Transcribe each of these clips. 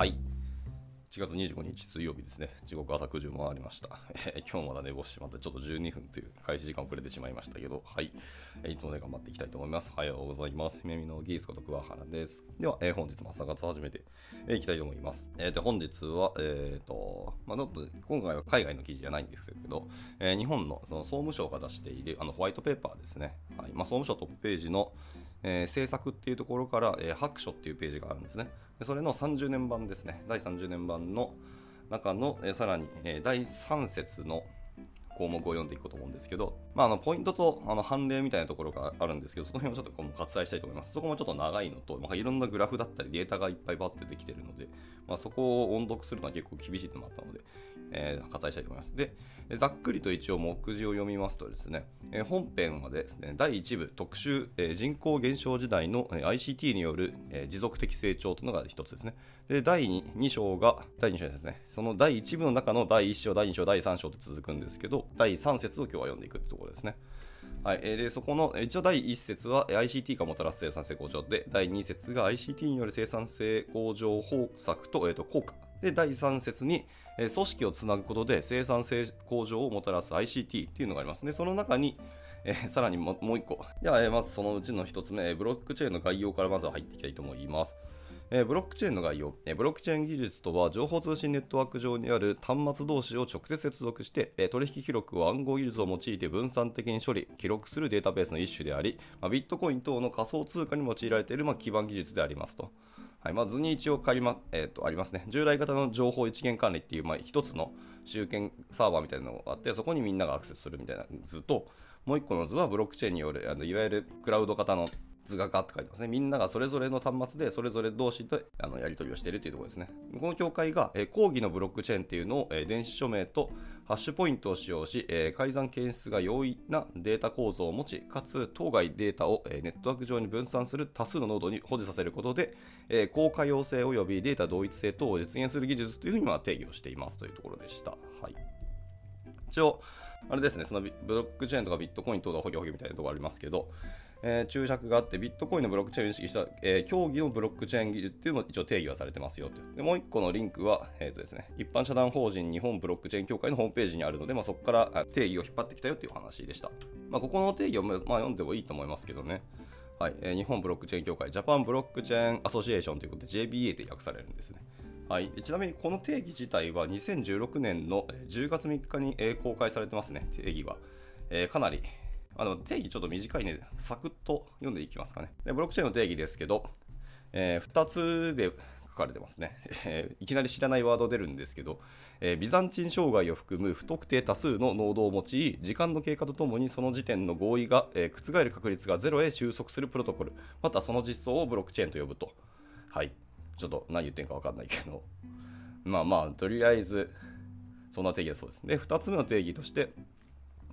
はい。1月25日水曜日ですね。時刻朝9時を回りました。えー今日まだ寝坊してしまって、ちょっと12分という開始時間遅れてしまいましたけど、はい。えーいつもね、頑張っていきたいと思います。おはようございます。姫みのギースこと桑原です。では、えー本日も朝活始めてえーいきたいと思います。えーで、本日は、えっ、と、まあ、ちょっと、今回は海外の記事じゃないんですけど、えー日本のその総務省が出しているあのホワイトペーパーですね。はい。まあ、総務省トップページの、えー政策っていうところから、えー白書っていうページがあるんですね。でそれの30年版ですね。第30年版の中の、えーさらに、え第3節の項目を読んでいこうと思うんですけど、まあ、あのポイントとあの判例みたいなところがあるんですけど、その辺をちょっとこう割愛したいと思います。そこもちょっと長いのと、まあ、いろんなグラフだったりデータがいっぱいバッてできてるので、まあ、そこを音読するのは結構厳しいってのもあったので、えー割愛したいと思います。で、ざっくりと一応目次を読みますとですね、えー本編はですね、第1部特集、えー人口減少時代の ICT による、えー持続的成長というのが一つですね。で、第 2, 章が、第2章ですね、その第1部の中の第1章、第2章、第3章と続くんですけど、第3節を今日は読んでいくってところですね。はい、でそこの一応第1節は ICT がもたらす生産性向上で第2節が ICT による生産性向上方策と,、えーと効果で第3節に、え組織をつなぐことで生産性向上をもたらす ICT っていうのがありますねその中にえーさらにももう一個。では、えーまずそのうちの一つ目、ブロックチェーンの概要からまずは入っていきたいと思います。えーブロックチェーンの概要、えブロックチェーン技術とは情報通信ネットワーク上にある端末同士を直接接続して、え取引記録を暗号技術を用いて分散的に処理記録するデータベースの一種であり、まあ、ビットコイン等の仮想通貨に用いられている、まあ、基盤技術でありますと。はいまあ、図に一応仮、まえー、とありますね。従来型の情報一元管理っていう、まあ、一つの集権サーバーみたいなのがあって、そこにみんながアクセスするみたいな図と、もう一個の図はブロックチェーンによるあのいわゆるクラウド型の図がガッと書いてますね。みんながそれぞれの端末でそれぞれ同士であのやり取りをしているというところですね。この境界が、えー講義のブロックチェーンっていうのを、えー電子署名とハッシュポイントを使用し、え改ざん検出が容易なデータ構造を持ち、かつ当該データを、えネットワーク上に分散する多数のノードに保持させることで、えー高可用性及びデータ同一性等を実現する技術というふうにま定義をしていますというところでした。はい。一応、あれですね、そのブロックチェーンとかビットコイン等のホゲホゲみたいなところありますけど、えー注釈があって、ビットコインのブロックチェーンを意識した、えー競技のブロックチェーン技術っていうのも一応定義はされてますよとでもう一個のリンクは、えーとですね、一般社団法人日本ブロックチェーン協会のホームページにあるので、まあ、そこから定義を引っ張ってきたよという話でした。まあ、ここの定義を、まあ、読んでもいいと思いますけどね。はいえー日本ブロックチェーン協会、ジャパンブロックチェーンアソシエーションということで JBA と訳されるんですね。はい、ちなみにこの定義自体は2016年の10月3日に公開されてますね、定義は。えーかなり、あの定義ちょっと短いね、サクッと読んでいきますかね。でブロックチェーンの定義ですけど、え2つで書かれてますね、えーいきなり知らないワード出るんですけど、えービザンチン障害を含む不特定多数のノードを用い、時間の経過とともにその時点の合意が、えー覆る確率がゼロへ収束するプロトコル、またその実装をブロックチェーンと呼ぶと。はい。ちょっと何言ってんか分かんないけど、まあまあ、とりあえず、そんな定義だそうです。で、2つ目の定義として、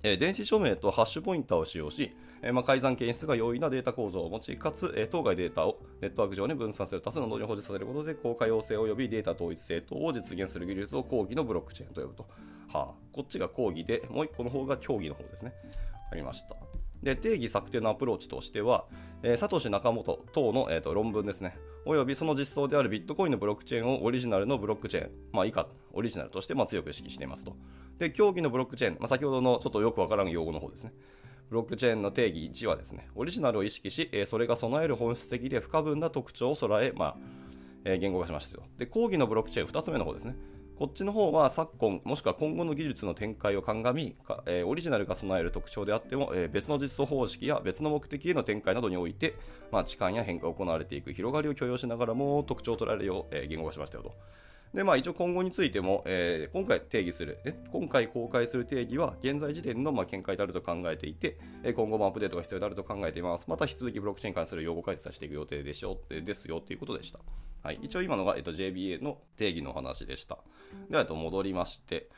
え電子署名とハッシュポインターを使用し、えま、改ざん検出が容易なデータ構造を持ち、かつ、え当該データをネットワーク上に分散する多数のノードに保持させることで、公開要請及びデータ統一性等を実現する技術を講義のブロックチェーンと呼ぶと。はあ、こっちが講義で、もう1個の方が競技の方ですね。ありました。で定義策定のアプローチとしては、えーサトシ・ナカモト等の、えーと論文ですね、およびその実装であるビットコインのブロックチェーンをオリジナルのブロックチェーン、まあ、以下、オリジナルとしてまあ強く意識していますと。で、競技のブロックチェーン、まあ、先ほどのちょっとよくわからん用語の方ですね。ブロックチェーンの定義1はですね、オリジナルを意識し、えーそれが備える本質的で不可分な特徴を備え、まあえー言語化しましたよ。で、講義のブロックチェーン2つ目の方ですね。こっちの方は昨今、もしくは今後の技術の展開を鑑み、えーオリジナルが備える特徴であっても、えー別の実装方式や別の目的への展開などにおいて、まあ、置換や変化が行われていく広がりを許容しながらも特徴を捉えるよう、えー言語化しましたよと。で、まあ、一応今後についても、えー今回定義する、え今回公開する定義は現在時点のまあ見解であると考えていて、え今後もアップデートが必要であると考えています。また引き続きブロックチェーンに関する用語解説させていく予定でしょえーですよということでした。はい、一応今のが、えっと JBA の定義の話でした。では、えっと戻りまして、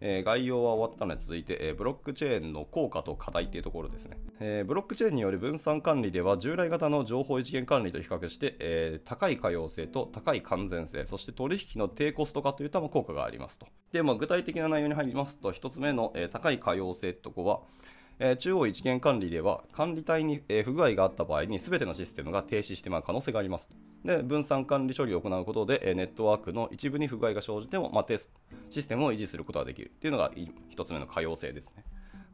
えー概要は終わったので続いて、えーブロックチェーンの効果と課題というところですね、えーブロックチェーンによる分散管理では従来型の情報一元管理と比較して、え高い可用性と高い完全性そして取引の低コスト化といったまあ効果がありますと。で、まあ、具体的な内容に入りますと1つ目の、え高い可用性とこは、え、中央一元管理では管理体に、え、不具合があった場合に全てのシステムが停止してまう可能性があります。で分散管理処理を行うことで、え、ネットワークの一部に不具合が生じても、まあ、テスシステムを維持することができる。というのが1つ目の可用性ですね。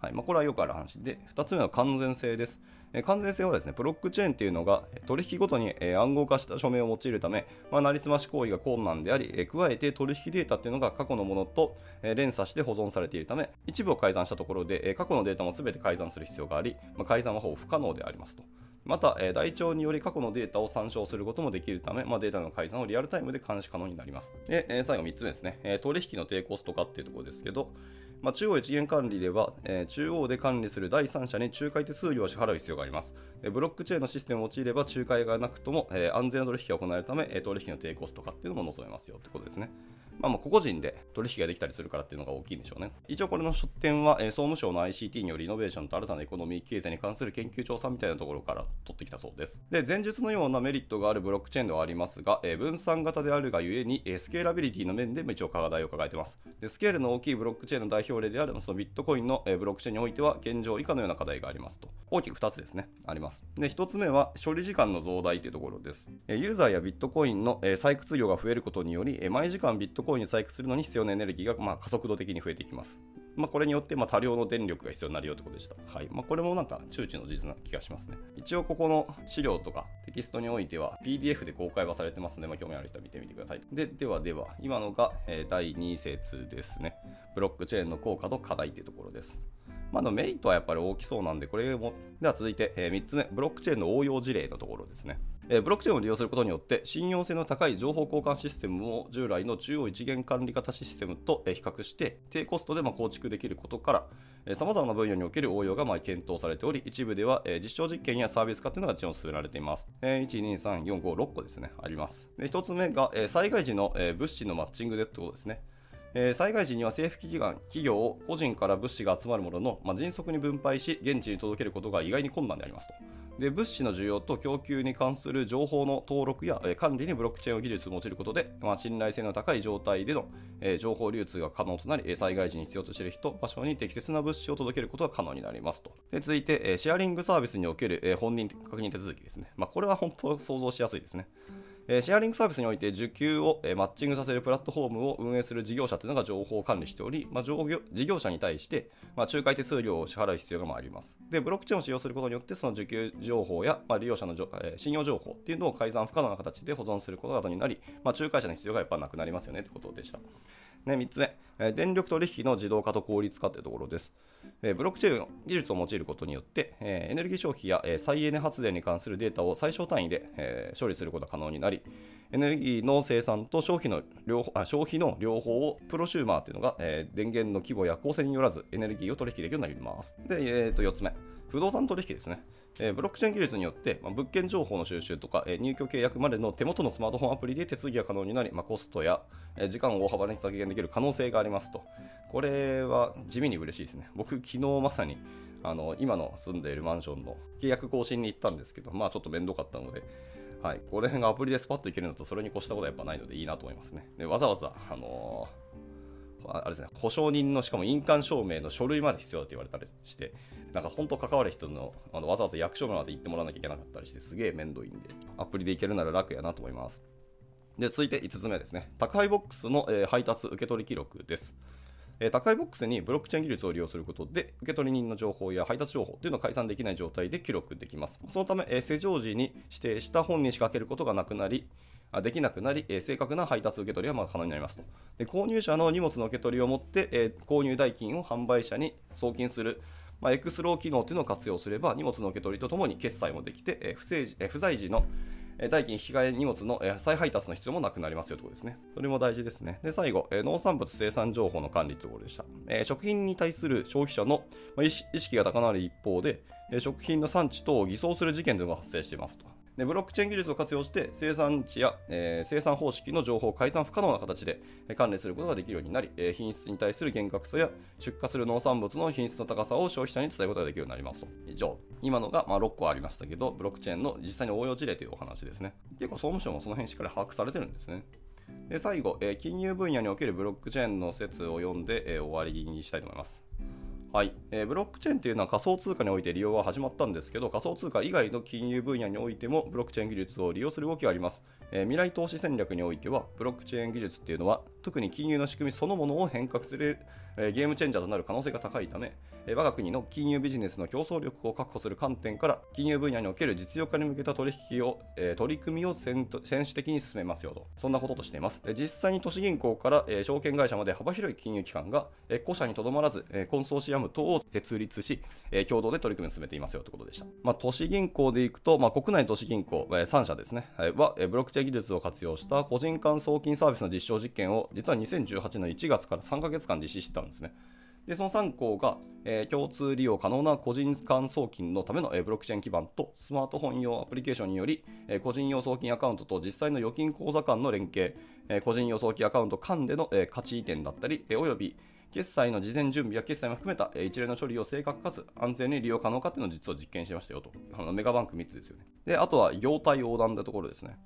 はいまあ、これはよくある話で、2つ目は完全性です。え完全性はですね、ブロックチェーンというのが取引ごとに、え暗号化した署名を用いるため、まあ、なりすまし行為が困難であり、え加えて取引データというのが過去のものと、え連鎖して保存されているため、一部を改ざんしたところで、え過去のデータも全て改ざんする必要があり、まあ、改ざんはほぼ不可能でありますと。また、え台帳により過去のデータを参照することもできるため、まあ、データの改ざんをリアルタイムで監視可能になります。で、え最後3つ目ですね、え取引の低コスト化っていうところですけど、まあ、中央一元管理では、えー、中央で管理する第三者に仲介手数料を支払う必要があります。えブロックチェーンのシステムを用いれば仲介がなくとも、えー、安全な取引が行えるため、え取引の低コスト化っていうのも望めますよってことですね。まあ、まあ個々人で取引ができたりするからっていうのが大きいんでしょうね。一応これの出典は、えー、総務省の ICT によるイノベーションと新たなエコノミー経済に関する研究調査みたいなところから取ってきたそうです。で、前述のようなメリットがあるブロックチェーンではありますが、えー、分散型であるがゆえに、えー、スケーラビリティの面でも一応課題を抱えてます。で、スケールの大きいブロックチェーンの代表例であるそのビットコインの、えー、ブロックチェーンにおいては現状以下のような課題がありますと。大きく2つですね、あります。で、1つ目は処理時間の増大というところです。えユーザーやビットコインの、え採掘量が増えることにより、え毎時間ビットコインに採掘するのに必要なエネルギーが、まあ、加速度的に増えていきます。まあ、これによって、ま、多量の電力が必要になるよってことでした。はいまあ、これもなんか周知の事実な気がしますね。一応ここの資料とかテキストにおいては PDF で公開はされてますので、まあ、興味ある人は見てみてください。でではでは、今のが、え、第2節ですね。ブロックチェーンの効果と課題というところです。まあ、のメリットはやっぱり大きそうなんで、これも、では続いて、え、3つ目、ブロックチェーンの応用事例のところですね。ブロックチェーンを利用することによって、信用性の高い情報交換システムを従来の中央一元管理型システムと、比較して、低コストで構築できることから、さまざまな分野における応用が検討されており、一部では、実証実験やサービス化というのが一応進められています。1、2、3、4、5、6個ですね、あります。1つ目が、災害時の、物資のマッチングでってことですね。え、災害時には政府機関、企業、個人から物資が集まるものの、まあ、迅速に分配し、現地に届けることが意外に困難でありますと。で物資の需要と供給に関する情報の登録や、え、管理にブロックチェーンを技術を用いることで、まあ、信頼性の高い状態での、え、情報流通が可能となり、災害時に必要としている人、場所に適切な物資を届けることが可能になりますと。で続いて、えシェアリングサービスにおける、え本人確認手続きですね。まあ、これは本当想像しやすいですね。えシェアリングサービスにおいて受給を、えマッチングさせるプラットフォームを運営する事業者というのが情報を管理しており、まあ、事業者に対して、まあ、仲介手数料を支払う必要があります。で、ブロックチェーンを使用することによって、その受給情報や、まあ、利用者の、え信用情報っていうのを改ざん不可能な形で保存することなどになり、ま、仲介者の必要がやっぱなくなりますよねってことでした。ね、3つ目、え電力取引の自動化と効率化というところです。えブロックチェーンの技術を用いることによって、えエネルギー消費や、え再エネ発電に関するデータを最小単位で、え処理することが可能になり、エネルギーの生産と消費の両方あ消費の両方をプロシューマーというのが、え電源の規模や構成によらずエネルギーを取引できるようになります。で、えー、と4つ目、不動産取引ですね。え、ブロックチェーン技術によって、ま、物件情報の収集とか、え、入居契約までの手元のスマートフォンアプリで手続きが可能になり、ま、コストや、え、時間を大幅に削減できる可能性がありますと。これは地味に嬉しいですね。僕、昨日まさにあの今の住んでいるマンションの契約更新に行ったんですけど、まあちょっと面倒かったので、はい、これがアプリでスパッといけるんだと、それに越したことはやっぱないのでいいなと思いますね。でわざわざ、あのー、あれですね、保証人のしかも印鑑証明の書類まで必要だって言われたりして、なんか本当関わる人のあのわざわざ役所まで行ってもらわなきゃいけなかったりして、すげえ面倒いんで、アプリでいけるなら楽やなと思います。で、続いて5つ目ですね。宅配ボックスの、えー、配達受取記録です。え、宅配ボックスにブロックチェーン技術を利用することで、受取人の情報や配達情報というのを改ざんできない状態で記録できます。そのため、え、施錠時に指定した本に仕掛けることがなくなり、できなくなり、え、正確な配達受け取りはま可能になりますとで。購入者の荷物の受け取りをもって、え、購入代金を販売者に送金するまあ、エスクロー機能というのを活用すれば、荷物の受け取りとともに決済もできて、え不正え不在時の代金引き換え荷物の再配達の必要もなくなりますよということですね。それも大事ですね。で、最後、農産物生産情報の管理ということでした。食品に対する消費者の意識が高まる一方で、食品の産地等を偽装する事件というのが発生していますと。でブロックチェーン技術を活用して生産地や、えー、生産方式の情報を改ざん不可能な形で管理することができるようになり、えー、品質に対する厳格さや出荷する農産物の品質の高さを消費者に伝えることができるようになりますと。以上。今のが、まあ、6個ありましたけど、ブロックチェーンの実際に応用事例というお話ですね。結構総務省もその辺しっかり把握されてるんですね。で最後、えー、金融分野におけるブロックチェーンの説を読んで、えー、終わりにしたいと思います。はい、えー、ブロックチェーンというのは仮想通貨において利用は始まったんですけど、仮想通貨以外の金融分野においてもブロックチェーン技術を利用する動きがあります。えー、未来投資戦略においては、ブロックチェーン技術っていうのは、特に金融の仕組みそのものを変革する、え、ゲームチェンジャーとなる可能性が高いため、え、我が国の金融ビジネスの競争力を確保する観点から、金融分野における実用化に向けた取引を、え、取り組みを先先的に進めますよと、そんなこととしています。実際に都市銀行から、え、証券会社まで幅広い金融機関が、えー、個社にとどまらず、え、コンソーシアム等を設立し、え、共同で取り組みを進めていますよということでした。まあ、都市銀行でいくと、まあ、国内都市銀行、え、3社ですね、は、え、ブロックチェーン技術を活用した個人間送金サービスの実証実験を、実は2018年1月から3ヶ月間実施してたんですね。で、その3項が、えー、共通利用可能な個人間送金のための、えー、ブロックチェーン基盤とスマートフォン用アプリケーションにより、えー、個人用送金アカウントと実際の預金口座間の連携、え個人用送金アカウント間での、え価値移転だったり、えおよび決済の事前準備や決済も含めたえ一連の処理を正確かつ安全に利用可能かっていうのを実は実験しましたよと。あのメガバンク3つですよね。で、あとは業態横断ってところですね。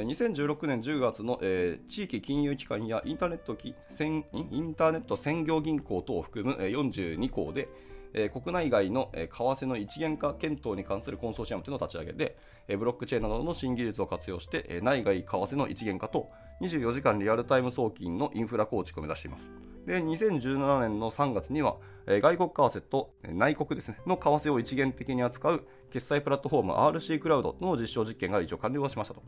2016年10月の、えー、地域金融機関やインターネットインターネット専業銀行等を含む42校で、えー、国内外の、えー、為替の一元化検討に関するコンソーシアムというのを立ち上げて、えー、ブロックチェーンなどの新技術を活用して、えー、内外為替の一元化と24時間リアルタイム送金のインフラ構築を目指しています。で、2017年の3月には、えー、外国為替と内国ですね、の為替を一元的に扱う決済プラットフォーム RC クラウドの実証実験が一応完了しましたと。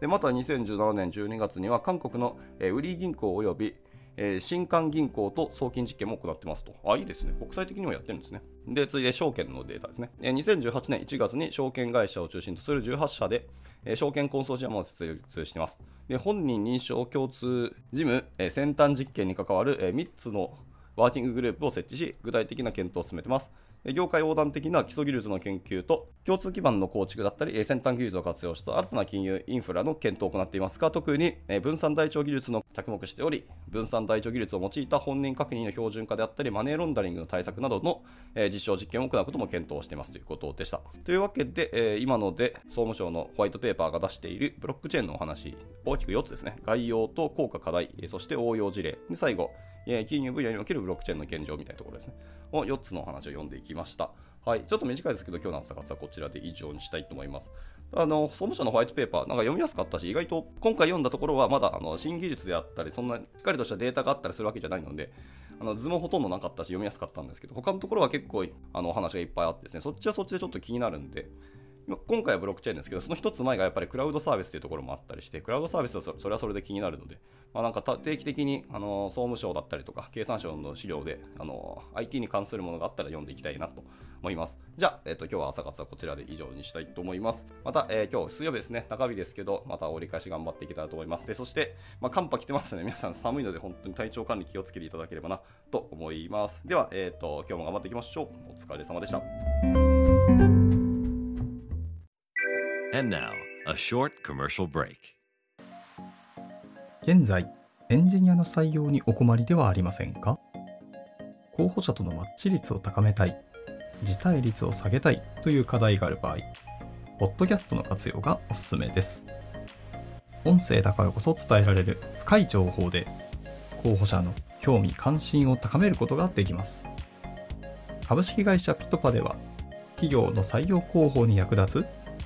でまた2017年12月には韓国の、えー、ウリー銀行及び、えー、新韓銀行と送金実験も行ってますと。あ、いいですね。国際的にもやってるんですね。で、次いで証券のデータですね。えー、2018年1月に証券会社を中心とする18社で、えー、証券コンソーシアムを設立しています。で、本人認証共通事務、えー、先端実験に関わる、えー、3つのワーキンググループを設置し、具体的な検討を進めてます。業界横断的な基礎技術の研究と共通基盤の構築だったり先端技術を活用した新たな金融インフラの検討を行っていますが特に分散台帳技術の着目しており分散台帳技術を用いた本人確認の標準化であったりマネーロンダリングの対策などの実証実験を行うことも検討していますということでした。というわけで今ので総務省のホワイトペーパーが出しているブロックチェーンのお話大きく4つですね。概要と効果課題そして応用事例。で最後金融分野におけるブロックチェーンの現状みたいなところですね。を4つのお話を読んでいきました。はい。ちょっと短いですけど、今日の朝活はこちらで以上にしたいと思います。あの、総務省のホワイトペーパー、なんか読みやすかったし、意外と今回読んだところはまだあの新技術であったり、そんなしっかりとしたデータがあったりするわけじゃないので、あの図もほとんどなかったし、読みやすかったんですけど、他のところは結構あのお話がいっぱいあってですね、そっちはそっちでちょっと気になるんで、今回はブロックチェーンですけど、その一つ前がやっぱりクラウドサービスというところもあったりして、クラウドサービスはそれはそれで気になるので、まあ、なんか定期的にあの総務省だったりとか、経産省の資料であの IT に関するものがあったら読んでいきたいなと思います。じゃあ、えっと、今日は朝活はこちらで以上にしたいと思います。また、えー、今日水曜日ですね、中日ですけど、また折り返し頑張っていけたらと思います。でそして、まあ、寒波来てますので、皆さん寒いので本当に体調管理気をつけていただければなと思います。では、えっ、ー、と、今日も頑張っていきましょう。お疲れ様でした。And now, a short commercial break. 現在、エンジニアの採用にお困りではありませんか？候補者とのマッチ率を高めたい、辞退率を下げたいという課題がある場合、ポッドキャストの活用がおすすめです。音声だからこそ伝えられる深い情報で、候補者の興味関心を高めることができます。株式会社ピトパでは、企業の採用広報に役立つ